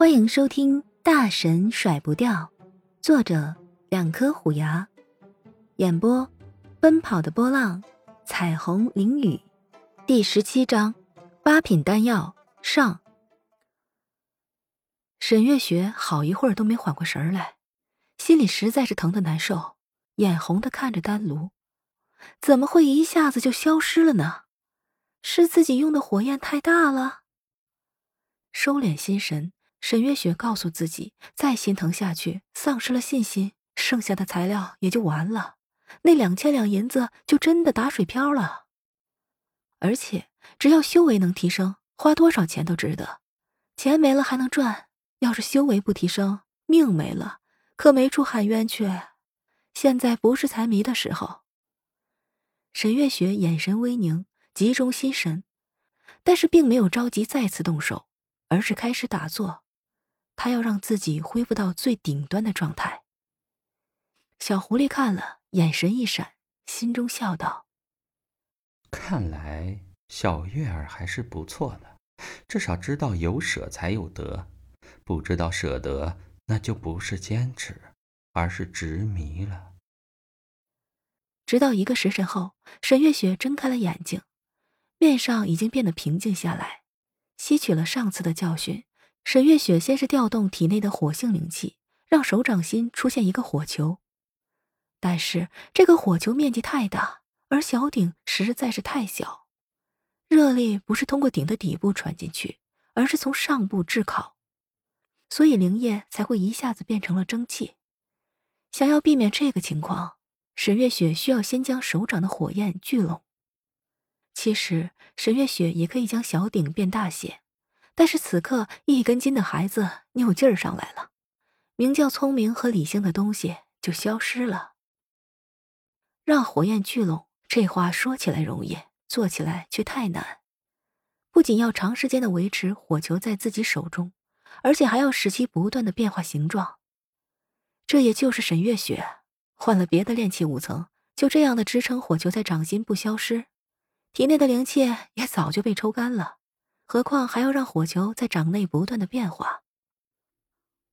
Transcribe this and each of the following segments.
欢迎收听《大神甩不掉》，作者两颗虎牙，演播奔跑的波浪，彩虹淋雨，第十七章八品丹药上。沈月雪好一会儿都没缓过神来，心里实在是疼的难受，眼红的看着丹炉，怎么会一下子就消失了呢？是自己用的火焰太大了？收敛心神。沈月雪告诉自己，再心疼下去，丧失了信心，剩下的材料也就完了，那两千两银子就真的打水漂了。而且，只要修为能提升，花多少钱都值得。钱没了还能赚，要是修为不提升，命没了，可没处喊冤去。现在不是财迷的时候。沈月雪眼神微凝，集中心神，但是并没有着急再次动手，而是开始打坐。他要让自己恢复到最顶端的状态。小狐狸看了，眼神一闪，心中笑道：“看来小月儿还是不错的，至少知道有舍才有得，不知道舍得，那就不是坚持，而是执迷了。”直到一个时辰后，沈月雪睁开了眼睛，面上已经变得平静下来，吸取了上次的教训。沈月雪先是调动体内的火性灵气，让手掌心出现一个火球。但是这个火球面积太大，而小鼎实在是太小，热力不是通过鼎的底部传进去，而是从上部炙烤，所以灵液才会一下子变成了蒸汽。想要避免这个情况，沈月雪需要先将手掌的火焰聚拢。其实沈月雪也可以将小鼎变大些。但是此刻，一根筋的孩子扭劲儿上来了，名叫聪明和理性的东西就消失了。让火焰聚拢，这话说起来容易，做起来却太难。不仅要长时间的维持火球在自己手中，而且还要使其不断的变化形状。这也就是沈月雪换了别的炼气五层，就这样的支撑火球在掌心不消失，体内的灵气也早就被抽干了。何况还要让火球在掌内不断的变化，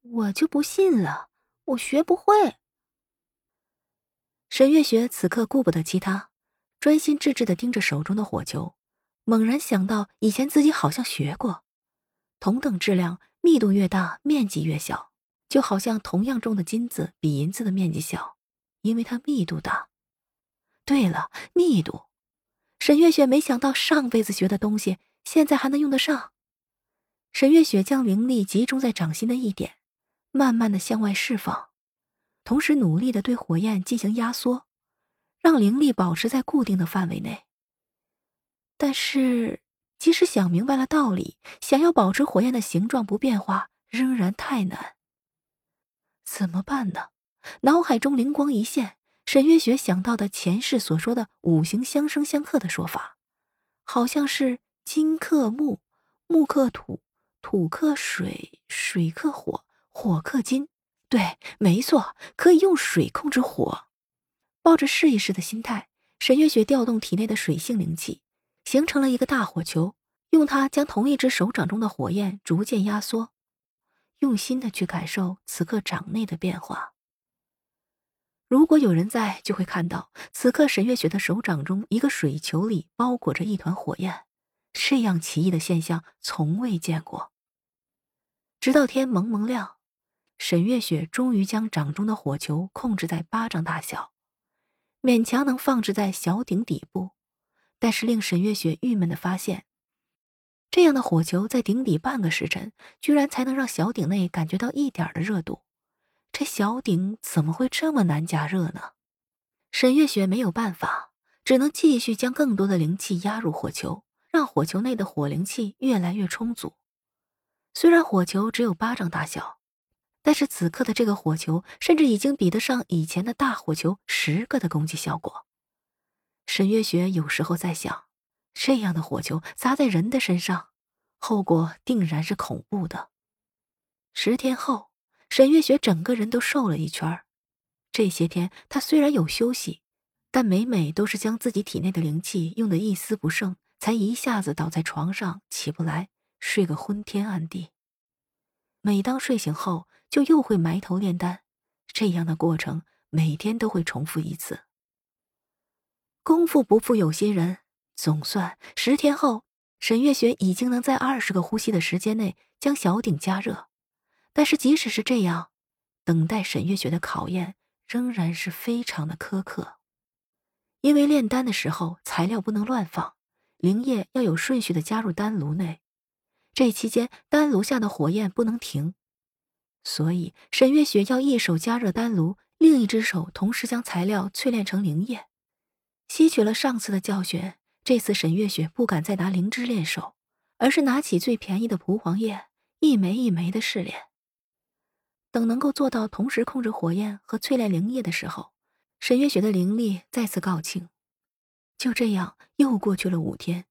我就不信了，我学不会。沈月雪此刻顾不得其他，专心致志的盯着手中的火球，猛然想到以前自己好像学过，同等质量，密度越大，面积越小，就好像同样重的金子比银子的面积小，因为它密度大。对了，密度，沈月雪没想到上辈子学的东西。现在还能用得上。沈月雪将灵力集中在掌心的一点，慢慢的向外释放，同时努力的对火焰进行压缩，让灵力保持在固定的范围内。但是，即使想明白了道理，想要保持火焰的形状不变化，仍然太难。怎么办呢？脑海中灵光一现，沈月雪想到的前世所说的五行相生相克的说法，好像是。金克木，木克土，土克水，水克火，火克金。对，没错，可以用水控制火。抱着试一试的心态，沈月雪调动体内的水性灵气，形成了一个大火球，用它将同一只手掌中的火焰逐渐压缩，用心的去感受此刻掌内的变化。如果有人在，就会看到此刻沈月雪的手掌中一个水球里包裹着一团火焰。这样奇异的现象从未见过。直到天蒙蒙亮，沈月雪终于将掌中的火球控制在巴掌大小，勉强能放置在小鼎底部。但是令沈月雪郁闷的发现，这样的火球在鼎底半个时辰，居然才能让小鼎内感觉到一点的热度。这小鼎怎么会这么难加热呢？沈月雪没有办法，只能继续将更多的灵气压入火球。让火球内的火灵气越来越充足。虽然火球只有巴掌大小，但是此刻的这个火球甚至已经比得上以前的大火球十个的攻击效果。沈月雪有时候在想，这样的火球砸在人的身上，后果定然是恐怖的。十天后，沈月雪整个人都瘦了一圈这些天，她虽然有休息，但每每都是将自己体内的灵气用得一丝不剩。才一下子倒在床上起不来，睡个昏天暗地。每当睡醒后，就又会埋头炼丹，这样的过程每天都会重复一次。功夫不负有心人，总算十天后，沈月雪已经能在二十个呼吸的时间内将小鼎加热。但是即使是这样，等待沈月雪的考验仍然是非常的苛刻，因为炼丹的时候材料不能乱放，灵液要有顺序的加入丹炉内，这期间丹炉下的火焰不能停，所以沈月雪要一手加热丹炉，另一只手同时将材料淬炼成灵液。吸取了上次的教训，这次沈月雪不敢再拿灵芝练手，而是拿起最便宜的蒲黄叶，一枚一枚的试炼。等能够做到同时控制火焰和淬炼灵液的时候，沈月雪的灵力再次告罄。就这样，又过去了五天。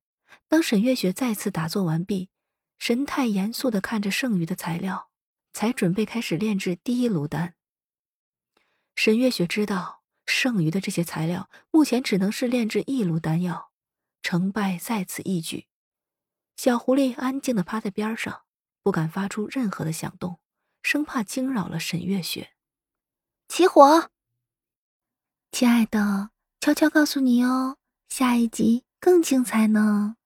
当沈月雪再次打坐完毕，神态严肃的看着剩余的材料，才准备开始炼制第一炉丹。沈月雪知道。剩余的这些材料，目前只能是炼制一炉丹药，成败在此一举。小狐狸安静的趴在边上，不敢发出任何的响动，生怕惊扰了沈月雪。起火！亲爱的，悄悄告诉你哦，下一集更精彩呢。